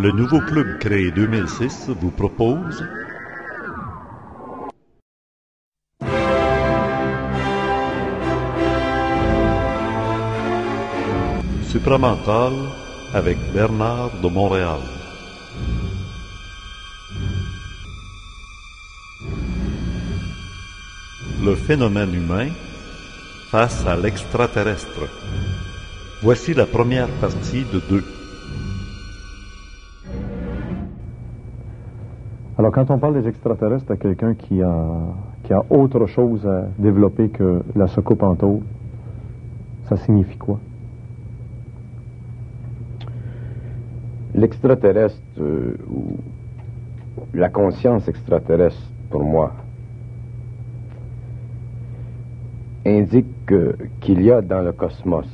Le nouveau club créé 2006 vous propose Supramental avec Bernard de Montréal. Le phénomène humain face à l'extraterrestre. Voici la première partie de deux. Alors, quand on parle des extraterrestres à quelqu'un qui a, autre chose à développer que la soucoupe en ça signifie quoi? L'extraterrestre, euh, ou la conscience extraterrestre, pour moi, indique que- qu'il y a dans le cosmos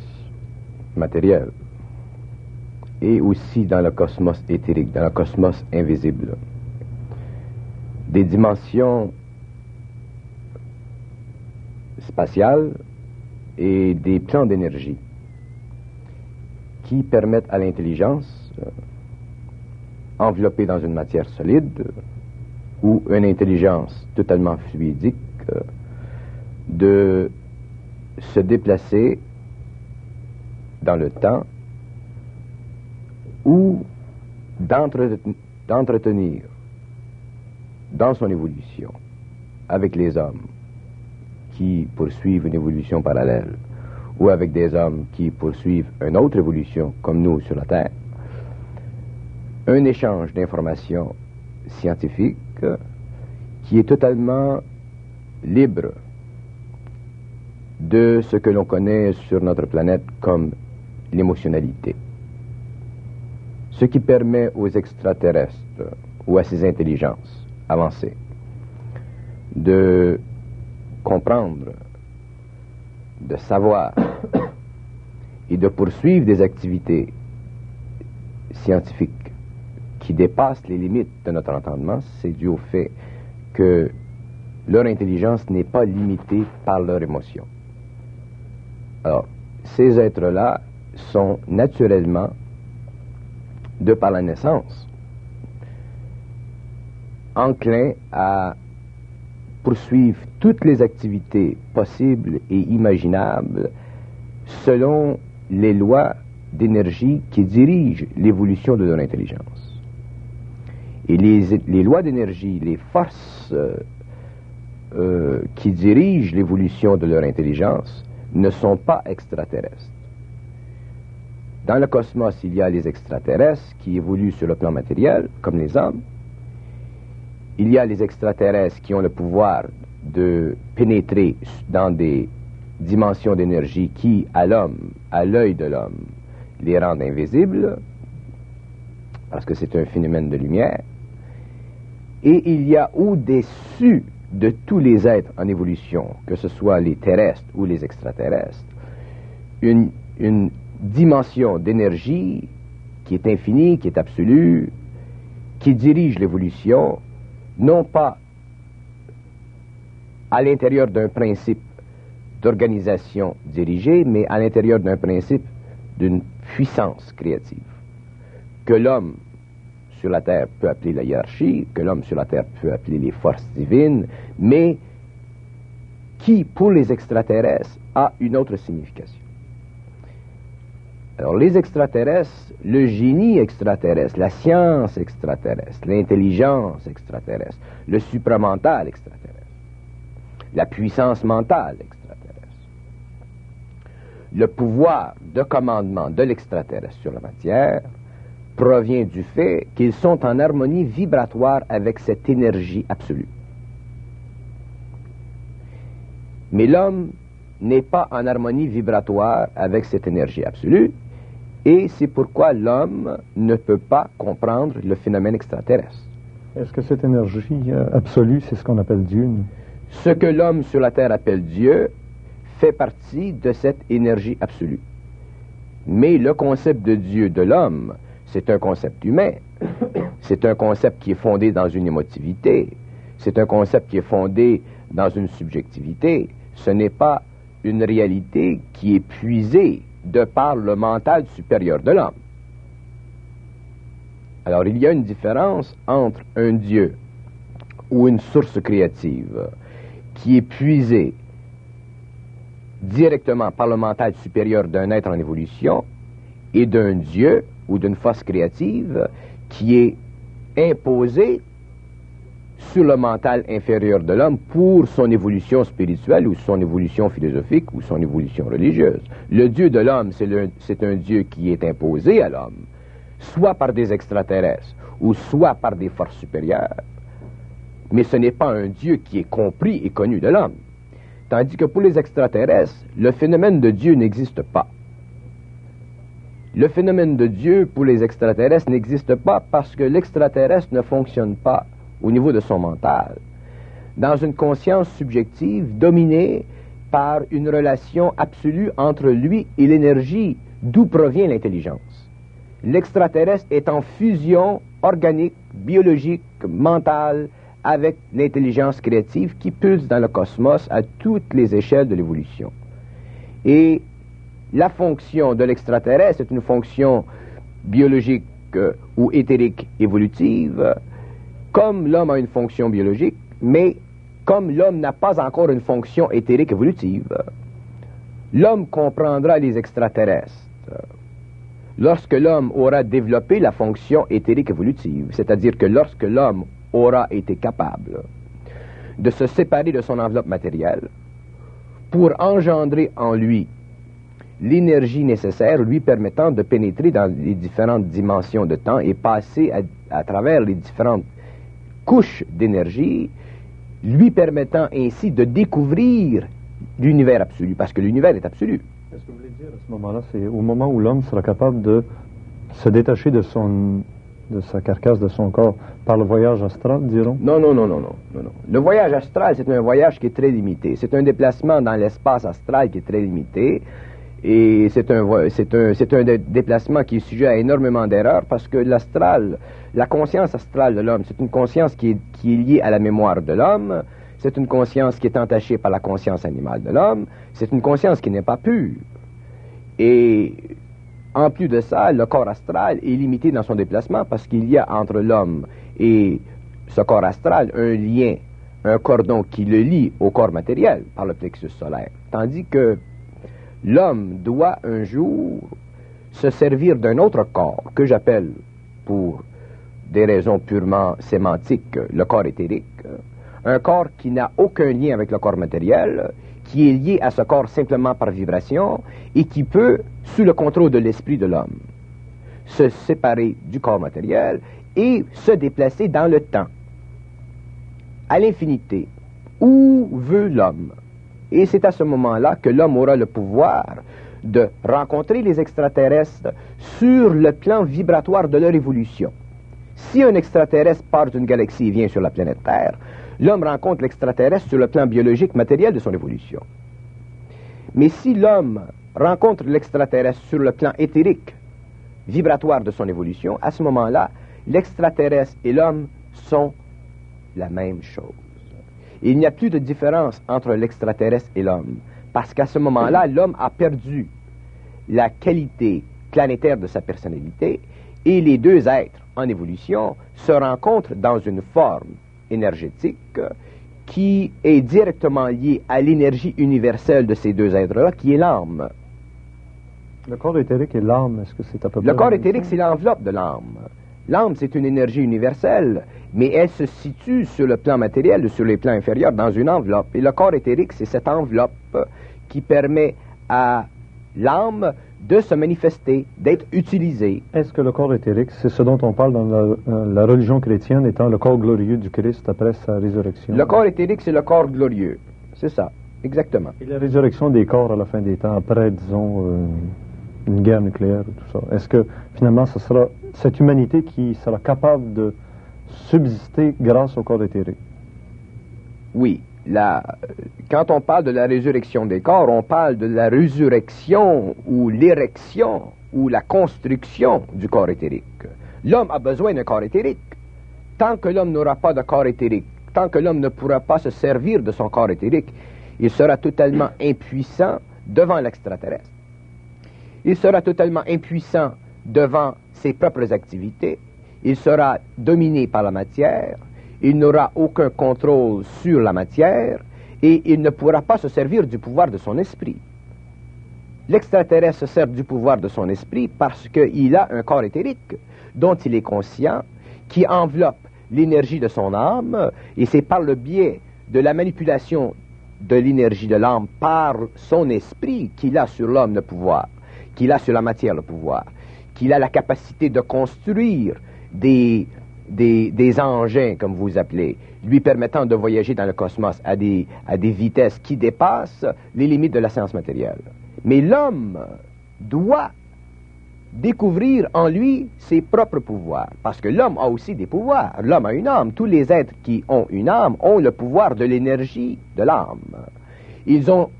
matériel et aussi dans le cosmos éthérique, dans le cosmos invisible, des dimensions spatiales et des plans d'énergie qui permettent à l'intelligence, euh, enveloppée dans une matière solide, ou une intelligence totalement fluidique, euh, de se déplacer dans le temps ou d'entre- d'entretenir dans son évolution avec les hommes qui poursuivent une évolution parallèle ou avec des hommes qui poursuivent une autre évolution comme nous sur la Terre, un échange d'informations scientifiques qui est totalement libre de ce que l'on connaît sur notre planète comme l'émotionnalité. Ce qui permet aux extraterrestres ou à ces intelligences avancées de comprendre, de savoir et de poursuivre des activités scientifiques qui dépassent les limites de notre entendement, c'est dû au fait que leur intelligence n'est pas limitée par leur émotion. Alors, ces êtres-là sont naturellement, de par la naissance, enclins à poursuivre toutes les activités possibles et imaginables selon les lois d'énergie qui dirigent l'évolution de leur intelligence. Et les, les lois d'énergie, les forces euh, euh, qui dirigent l'évolution de leur intelligence ne sont pas extraterrestres. Dans le cosmos, il y a les extraterrestres qui évoluent sur le plan matériel, comme les hommes. Il y a les extraterrestres qui ont le pouvoir de pénétrer dans des dimensions d'énergie qui, à l'homme, à l'œil de l'homme, les rendent invisibles, parce que c'est un phénomène de lumière. Et il y a au-dessus de tous les êtres en évolution, que ce soit les terrestres ou les extraterrestres, une, une dimension d'énergie qui est infinie, qui est absolue, qui dirige l'évolution, non pas à l'intérieur d'un principe d'organisation dirigée, mais à l'intérieur d'un principe d'une puissance créative, que l'homme sur la terre peut appeler la hiérarchie, que l'homme sur la terre peut appeler les forces divines, mais qui, pour les extraterrestres, a une autre signification. Alors, les extraterrestres, le génie extraterrestre, la science extraterrestre, l'intelligence extraterrestre, le supramental extraterrestre, la puissance mentale extraterrestre, le pouvoir de commandement de l'extraterrestre sur la matière provient du fait qu'ils sont en harmonie vibratoire avec cette énergie absolue. Mais l'homme n'est pas en harmonie vibratoire avec cette énergie absolue, et c'est pourquoi l'homme ne peut pas comprendre le phénomène extraterrestre. Est-ce que cette énergie euh, absolue, c'est ce qu'on appelle Dieu? nous? Ce que l'homme sur la terre appelle Dieu fait partie de cette énergie absolue. Mais le concept de Dieu de l'homme, c'est un concept humain. C'est un concept qui est fondé dans une émotivité. C'est un concept qui est fondé dans une subjectivité. Ce n'est pas une réalité qui est puisée de par le mental supérieur de l'homme. Alors, il y a une différence entre un Dieu ou une source créative qui est puisée directement par le mental supérieur d'un être en évolution et d'un Dieu ou d'une force créative qui est imposée sur le mental inférieur de l'homme pour son évolution spirituelle ou son évolution philosophique ou son évolution religieuse. Le Dieu de l'homme, c'est un Dieu qui est imposé à l'homme, soit par des extraterrestres ou soit par des forces supérieures, mais ce n'est pas un Dieu qui est compris et connu de l'homme. Tandis que pour les extraterrestres, le phénomène de Dieu n'existe pas. Le phénomène de Dieu pour les extraterrestres n'existe pas parce que l'extraterrestre ne fonctionne pas au niveau de son mental, dans une conscience subjective dominée par une relation absolue entre lui et l'énergie d'où provient l'intelligence. L'extraterrestre est en fusion organique, biologique, mentale avec l'intelligence créative qui pulse dans le cosmos à toutes les échelles de l'évolution. Et la fonction de l'extraterrestre est une fonction biologique euh, ou éthérique évolutive, comme l'homme a une fonction biologique, mais comme l'homme n'a pas encore une fonction éthérique évolutive, l'homme comprendra les extraterrestres. Lorsque l'homme aura développé la fonction éthérique évolutive, c'est-à-dire que lorsque l'homme aura été capable de se séparer de son enveloppe matérielle pour engendrer en lui l'énergie nécessaire lui permettant de pénétrer dans les différentes dimensions de temps et passer à, à travers les différentes couche d'énergie, lui permettant ainsi de découvrir l'univers absolu, parce que l'univers est absolu. Est-ce que vous voulez dire à ce moment-là, c'est au moment où l'homme sera capable de se détacher de son de sa carcasse, de son corps, par le voyage astral, dirons? Non, non, non, non, non, non, non. Le voyage astral, c'est un voyage qui est très limité. C'est un déplacement dans l'espace astral qui est très limité. Et c'est un, déplacement qui est sujet à énormément d'erreurs parce que l'astral, la conscience astrale de l'homme, c'est une conscience qui est, qui est liée à la mémoire de l'homme, c'est une conscience qui est entachée par la conscience animale de l'homme, c'est une conscience qui n'est pas pure. Et en plus de ça, le corps astral est limité dans son déplacement parce qu'il y a entre l'homme et ce corps astral un lien, un cordon qui le lie au corps matériel par le plexus solaire. Tandis que l'homme doit un jour se servir d'un autre corps que j'appelle, pour des raisons purement sémantiques, le corps éthérique, un corps qui n'a aucun lien avec le corps matériel, qui est lié à ce corps simplement par vibration et qui peut, sous le contrôle de l'esprit de l'homme, se séparer du corps matériel et se déplacer dans le temps, à l'infinité, où veut l'homme. Et c'est à ce moment-là que l'homme aura le pouvoir de rencontrer les extraterrestres sur le plan vibratoire de leur évolution. Si un extraterrestre part d'une galaxie et vient sur la planète Terre, l'homme rencontre l'extraterrestre sur le plan biologique matériel de son évolution. Mais si l'homme rencontre l'extraterrestre sur le plan éthérique, vibratoire de son évolution, à ce moment-là, l'extraterrestre et l'homme sont la même chose il n'y a plus de différence entre l'extraterrestre et l'homme. Parce qu'à ce moment-là, l'homme a perdu la qualité planétaire de sa personnalité et les deux êtres en évolution se rencontrent dans une forme énergétique qui est directement liée à l'énergie universelle de ces deux êtres-là, qui est l'âme. Le corps éthérique et l'âme, est-ce que c'est à peu près... Le corps éthérique, c'est l'enveloppe de l'âme. L'âme, c'est une énergie universelle, mais elle se situe sur le plan matériel ou sur les plans inférieurs dans une enveloppe. Et le corps éthérique, c'est cette enveloppe qui permet à l'âme de se manifester, d'être utilisée. Est-ce que le corps éthérique, c'est ce dont on parle dans la, euh, religion chrétienne étant le corps glorieux du Christ après sa résurrection? Le corps éthérique, c'est le corps glorieux. C'est ça, exactement. Et la résurrection des corps à la fin des temps, après, disons, euh, une guerre nucléaire et tout ça. Est-ce que finalement ce sera cette humanité qui sera capable de subsister grâce au corps éthérique? Oui. La, quand on parle de la résurrection des corps, on parle de la résurrection ou l'érection ou la construction du corps éthérique. L'homme a besoin d'un corps éthérique. Tant que l'homme n'aura pas de corps éthérique, tant que l'homme ne pourra pas se servir de son corps éthérique, il sera totalement impuissant devant l'extraterrestre il sera totalement impuissant devant ses propres activités, il sera dominé par la matière, il n'aura aucun contrôle sur la matière et il ne pourra pas se servir du pouvoir de son esprit. L'extraterrestre se sert du pouvoir de son esprit parce qu'il a un corps éthérique dont il est conscient, qui enveloppe l'énergie de son âme, et c'est par le biais de la manipulation de l'énergie de l'âme par son esprit qu'il a sur l'homme le pouvoir, qu'il a sur la matière le pouvoir, qu'il a la capacité de construire des, engins, comme vous appelez, lui permettant de voyager dans le cosmos à des, à vitesses qui dépassent les limites de la science matérielle. Mais l'homme doit découvrir en lui ses propres pouvoirs, parce que l'homme a aussi des pouvoirs. L'homme a une âme. Tous les êtres qui ont une âme ont le pouvoir de l'énergie de l'âme. Ils ont,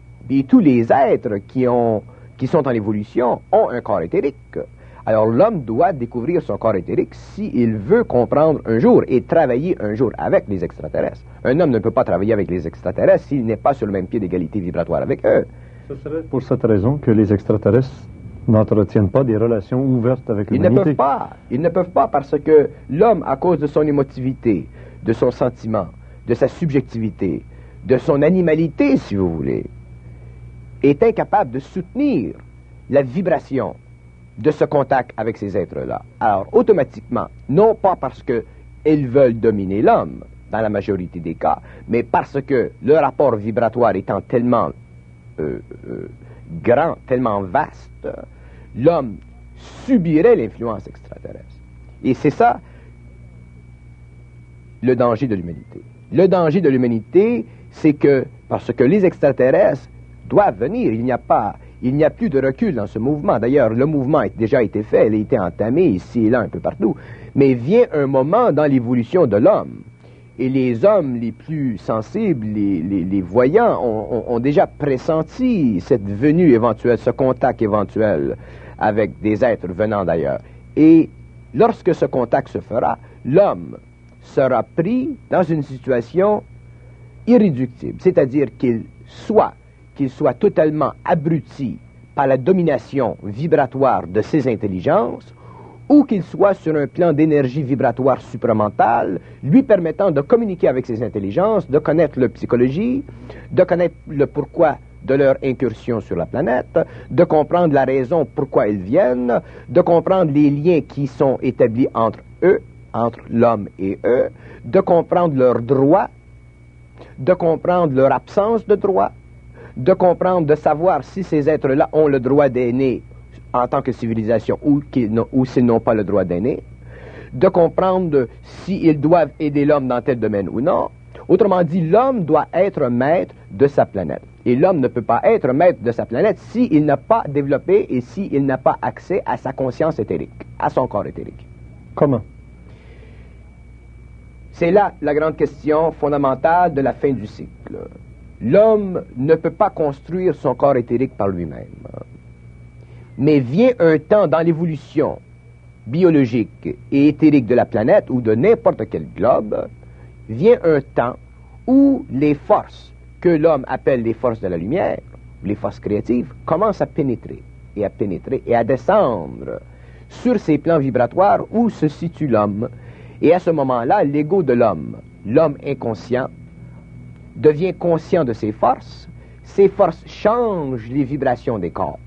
tous les êtres qui, ont, qui sont en évolution ont un corps éthérique. Alors l'homme doit découvrir son corps éthérique s'il veut comprendre un jour et travailler un jour avec les extraterrestres. Un homme ne peut pas travailler avec les extraterrestres s'il n'est pas sur le même pied d'égalité vibratoire avec eux. Ce serait pour cette raison que les extraterrestres n'entretiennent pas des relations ouvertes avec l'humanité. Ils ne peuvent pas. Ils ne peuvent pas parce que l'homme, à cause de son émotivité, de son sentiment, de sa subjectivité, de son animalité, si vous voulez, est incapable de soutenir la vibration de ce contact avec ces êtres-là. Alors, automatiquement, non pas parce qu'ils veulent dominer l'homme, dans la majorité des cas, mais parce que le rapport vibratoire étant tellement euh, euh, grand, tellement vaste, l'homme subirait l'influence extraterrestre. Et c'est ça le danger de l'humanité. Le danger de l'humanité, c'est que, parce que les extraterrestres doivent venir, il n'y a pas, il n'y a plus de recul dans ce mouvement. D'ailleurs, le mouvement a déjà été fait, il a été entamé ici et là, un peu partout. Mais vient un moment dans l'évolution de l'homme et les hommes les plus sensibles, les, voyants, ont, déjà pressenti cette venue éventuelle, ce contact éventuel avec des êtres venant d'ailleurs. Et lorsque ce contact se fera, l'homme sera pris dans une situation irréductible, c'est-à-dire qu'il soit, qu'il soit totalement abruti par la domination vibratoire de ses intelligences, ou qu'il soit sur un plan d'énergie vibratoire supramentale, lui permettant de communiquer avec ses intelligences, de connaître leur psychologie, de connaître le pourquoi de leur incursion sur la planète, de comprendre la raison pourquoi ils viennent, de comprendre les liens qui sont établis entre eux, entre l'homme et eux, de comprendre leurs droits, de comprendre leur absence de droits, de comprendre, de savoir si ces êtres-là ont le droit d'aimer en tant que civilisation ou, ou s'ils n'ont pas le droit d'aimer, de comprendre s'ils doivent aider l'homme dans tel domaine ou non. Autrement dit, l'homme doit être maître de sa planète. Et l'homme ne peut pas être maître de sa planète s'il n'a pas développé et s'il n'a pas accès à sa conscience éthérique, à son corps éthérique. Comment? C'est là la grande question fondamentale de la fin du cycle. L'homme ne peut pas construire son corps éthérique par lui-même. Mais vient un temps dans l'évolution biologique et éthérique de la planète ou de n'importe quel globe, vient un temps où les forces que l'homme appelle les forces de la lumière, les forces créatives, commencent à pénétrer et à pénétrer et à descendre sur ces plans vibratoires où se situe l'homme. Et à ce moment-là, l'ego de l'homme, l'homme inconscient, devient conscient de ses forces. Ces forces changent les vibrations des corps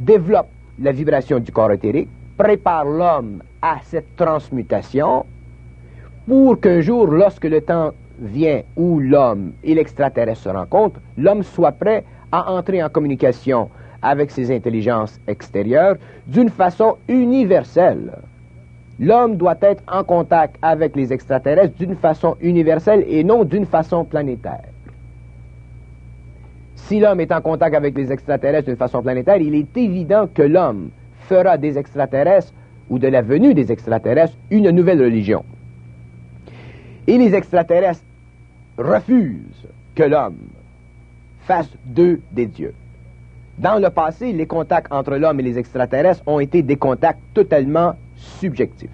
développe la vibration du corps éthérique, prépare l'homme à cette transmutation pour qu'un jour, lorsque le temps vient où l'homme et l'extraterrestre se rencontrent, l'homme soit prêt à entrer en communication avec ses intelligences extérieures d'une façon universelle. L'homme doit être en contact avec les extraterrestres d'une façon universelle et non d'une façon planétaire si l'homme est en contact avec les extraterrestres d'une façon planétaire, il est évident que l'homme fera des extraterrestres ou de la venue des extraterrestres une nouvelle religion. Et les extraterrestres refusent que l'homme fasse d'eux des dieux. Dans le passé, les contacts entre l'homme et les extraterrestres ont été des contacts totalement subjectifs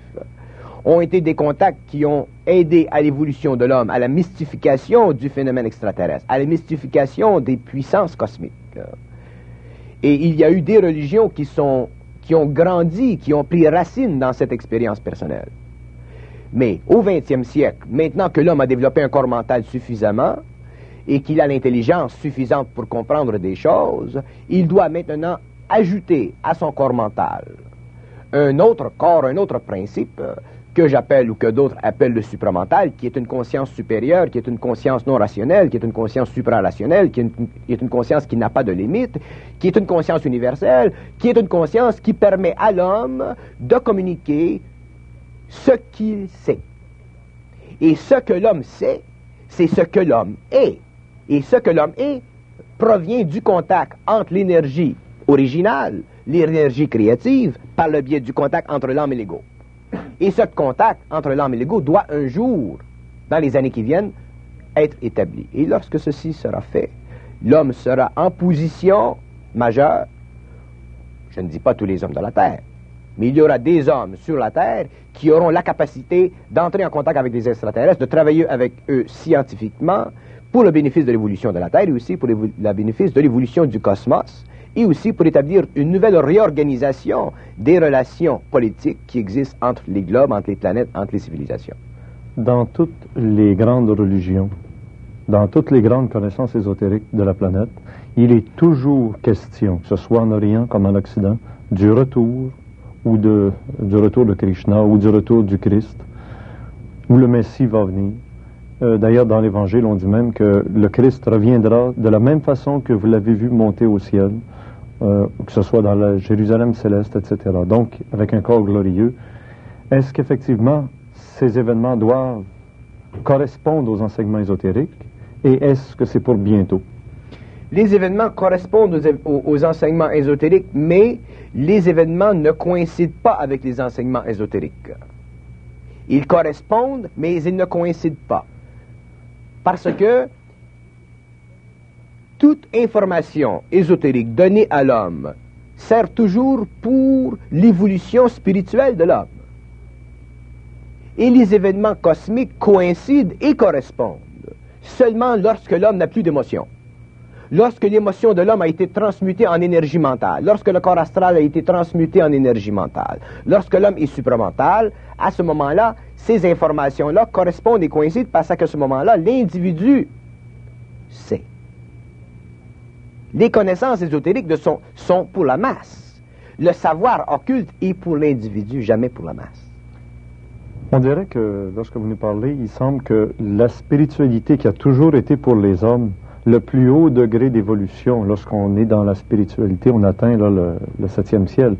ont été des contacts qui ont aidé à l'évolution de l'homme, à la mystification du phénomène extraterrestre, à la mystification des puissances cosmiques. Et il y a eu des religions qui, sont, qui ont grandi, qui ont pris racine dans cette expérience personnelle. Mais au XXe siècle, maintenant que l'homme a développé un corps mental suffisamment et qu'il a l'intelligence suffisante pour comprendre des choses, il doit maintenant ajouter à son corps mental un autre corps, un autre principe que j'appelle ou que d'autres appellent le supramental, qui est une conscience supérieure, qui est une conscience non rationnelle, qui est une conscience suprarationnelle, qui est une, qui est une conscience qui n'a pas de limite, qui est une conscience universelle, qui est une conscience qui permet à l'homme de communiquer ce qu'il sait. Et ce que l'homme sait, c'est ce que l'homme est. Et ce que l'homme est provient du contact entre l'énergie originale, l'énergie créative, par le biais du contact entre l'âme et l'ego. Et ce contact entre l'âme et l'ego doit un jour, dans les années qui viennent, être établi. Et lorsque ceci sera fait, l'homme sera en position majeure. Je ne dis pas tous les hommes de la Terre, mais il y aura des hommes sur la Terre qui auront la capacité d'entrer en contact avec des extraterrestres, de travailler avec eux scientifiquement pour le bénéfice de l'évolution de la Terre et aussi pour le bénéfice de l'évolution du cosmos et aussi pour établir une nouvelle réorganisation des relations politiques qui existent entre les globes, entre les planètes, entre les civilisations. Dans toutes les grandes religions, dans toutes les grandes connaissances ésotériques de la planète, il est toujours question, que ce soit en Orient comme en Occident, du retour ou de, du retour de Krishna ou du retour du Christ, où le Messie va venir. Euh, D'ailleurs, dans l'Évangile, on dit même que le Christ reviendra de la même façon que vous l'avez vu monter au ciel, euh, que ce soit dans la Jérusalem céleste, etc. Donc, avec un corps glorieux. Est-ce qu'effectivement, ces événements doivent correspondre aux enseignements ésotériques? Et est-ce que c'est pour bientôt? Les événements correspondent aux, aux, enseignements ésotériques, mais les événements ne coïncident pas avec les enseignements ésotériques. Ils correspondent, mais ils ne coïncident pas. Parce que toute information ésotérique donnée à l'homme sert toujours pour l'évolution spirituelle de l'homme. Et les événements cosmiques coïncident et correspondent seulement lorsque l'homme n'a plus d'émotion. Lorsque l'émotion de l'homme a été transmutée en énergie mentale, lorsque le corps astral a été transmuté en énergie mentale, lorsque l'homme est supramental, à ce moment-là, ces informations-là correspondent et coïncident parce qu'à ce moment-là, l'individu sait. Les connaissances ésotériques sont, sont pour la masse. Le savoir occulte est pour l'individu, jamais pour la masse. On dirait que lorsque vous nous parlez, il semble que la spiritualité qui a toujours été pour les hommes le plus haut degré d'évolution, lorsqu'on est dans la spiritualité, on atteint là, le, le, septième ciel.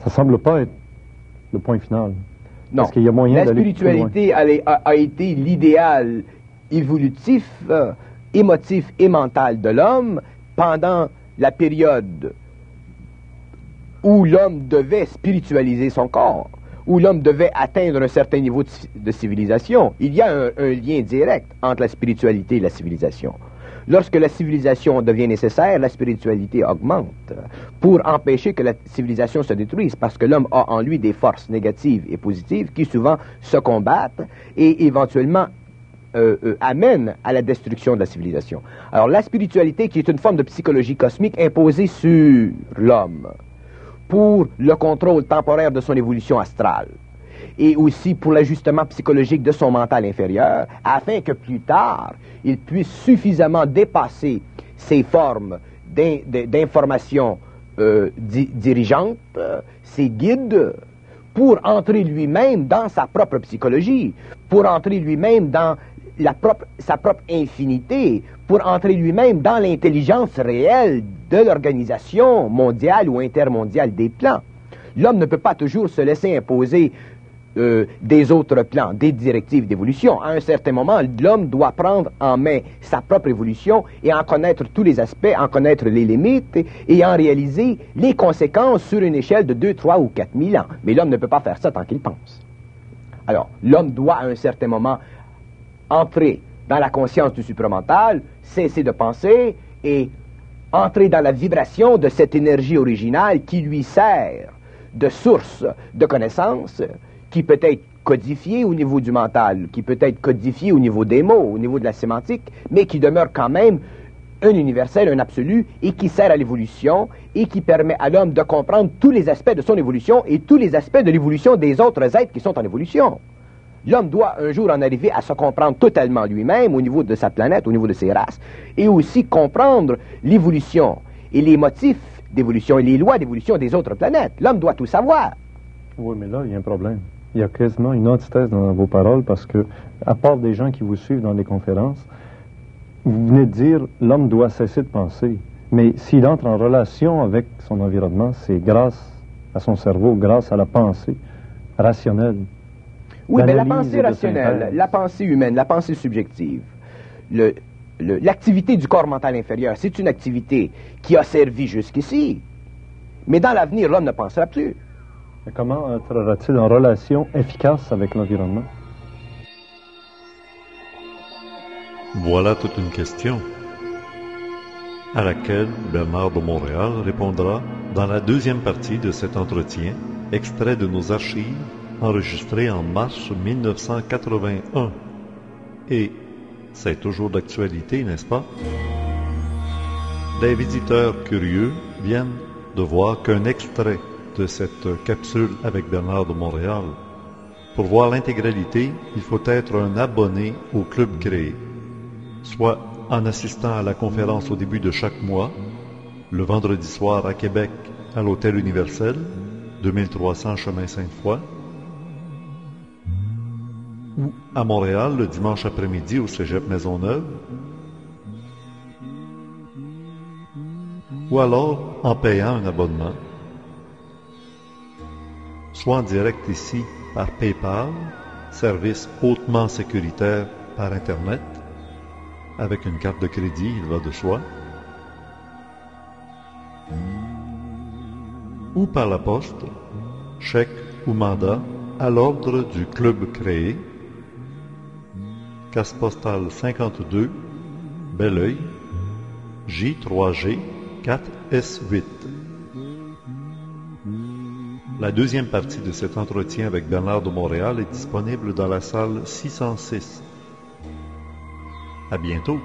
Ça semble pas être le point final. Non. Parce qu'il y a moyen La spiritualité a, a, été l'idéal évolutif, euh, émotif et mental de l'homme pendant la période où l'homme devait spiritualiser son corps, où l'homme devait atteindre un certain niveau de, civilisation. Il y a un, un, lien direct entre la spiritualité et la civilisation. Lorsque la civilisation devient nécessaire, la spiritualité augmente pour empêcher que la civilisation se détruise, parce que l'homme a en lui des forces négatives et positives qui souvent se combattent et éventuellement euh, euh, amène à la destruction de la civilisation. Alors la spiritualité, qui est une forme de psychologie cosmique imposée sur l'homme pour le contrôle temporaire de son évolution astrale et aussi pour l'ajustement psychologique de son mental inférieur, afin que plus tard, il puisse suffisamment dépasser ces formes d'information euh, di dirigeantes, ces guides, pour entrer lui-même dans sa propre psychologie, pour entrer lui-même dans sa propre infinité pour entrer lui-même dans l'intelligence réelle de l'organisation mondiale ou intermondiale des plans. L'homme ne peut pas toujours se laisser imposer euh, des autres plans, des directives d'évolution. À un certain moment, l'homme doit prendre en main sa propre évolution et en connaître tous les aspects, en connaître les limites et en réaliser les conséquences sur une échelle de 2, 3 ou 4 000 ans. Mais l'homme ne peut pas faire ça tant qu'il pense. Alors, l'homme doit à un certain moment entrer dans la conscience du supramental, cesser de penser et entrer dans la vibration de cette énergie originale qui lui sert de source de connaissance, qui peut être codifiée au niveau du mental, qui peut être codifiée au niveau des mots, au niveau de la sémantique, mais qui demeure quand même un universel, un absolu, et qui sert à l'évolution, et qui permet à l'homme de comprendre tous les aspects de son évolution et tous les aspects de l'évolution des autres êtres qui sont en évolution. L'homme doit un jour en arriver à se comprendre totalement lui-même au niveau de sa planète, au niveau de ses races, et aussi comprendre l'évolution et les motifs d'évolution et les lois d'évolution des autres planètes. L'homme doit tout savoir. Oui, mais là, il y a un problème. Il y a quasiment une antithèse dans vos paroles parce que, à part des gens qui vous suivent dans les conférences, vous venez de dire l'homme doit cesser de penser. Mais s'il entre en relation avec son environnement, c'est grâce à son cerveau, grâce à la pensée rationnelle. Oui, mais la pensée rationnelle, la pensée humaine, la pensée subjective, le- le- l'activité du corps mental inférieur, c'est une activité qui a servi jusqu'ici. Mais dans l'avenir, l'homme ne pensera plus. Mais Comment entrera-t-il en relation efficace avec l'environnement? Voilà toute une question à laquelle Bernard de Montréal répondra dans la deuxième partie de cet entretien, extrait de nos archives enregistré en mars 1981. Et c'est toujours d'actualité, n'est-ce pas? Les visiteurs curieux viennent de voir qu'un extrait de cette capsule avec Bernard de Montréal. Pour voir l'intégralité, il faut être un abonné au club créé soit en assistant à la conférence au début de chaque mois, le vendredi soir à Québec à l'Hôtel Universel, 2300 chemin Sainte-Foy, ou à Montréal le dimanche après-midi au Cégep Maisonneuve, ou alors en payant un abonnement, soit en direct ici par PayPal, service hautement sécuritaire par Internet, avec une carte de crédit, il va de soi, ou par la poste, chèque ou mandat à l'ordre du club créé, casse postale 52, Belleuil, J3G 4S8. La deuxième partie de cet entretien avec Bernard de Montréal est disponible dans la salle 606. À bientôt.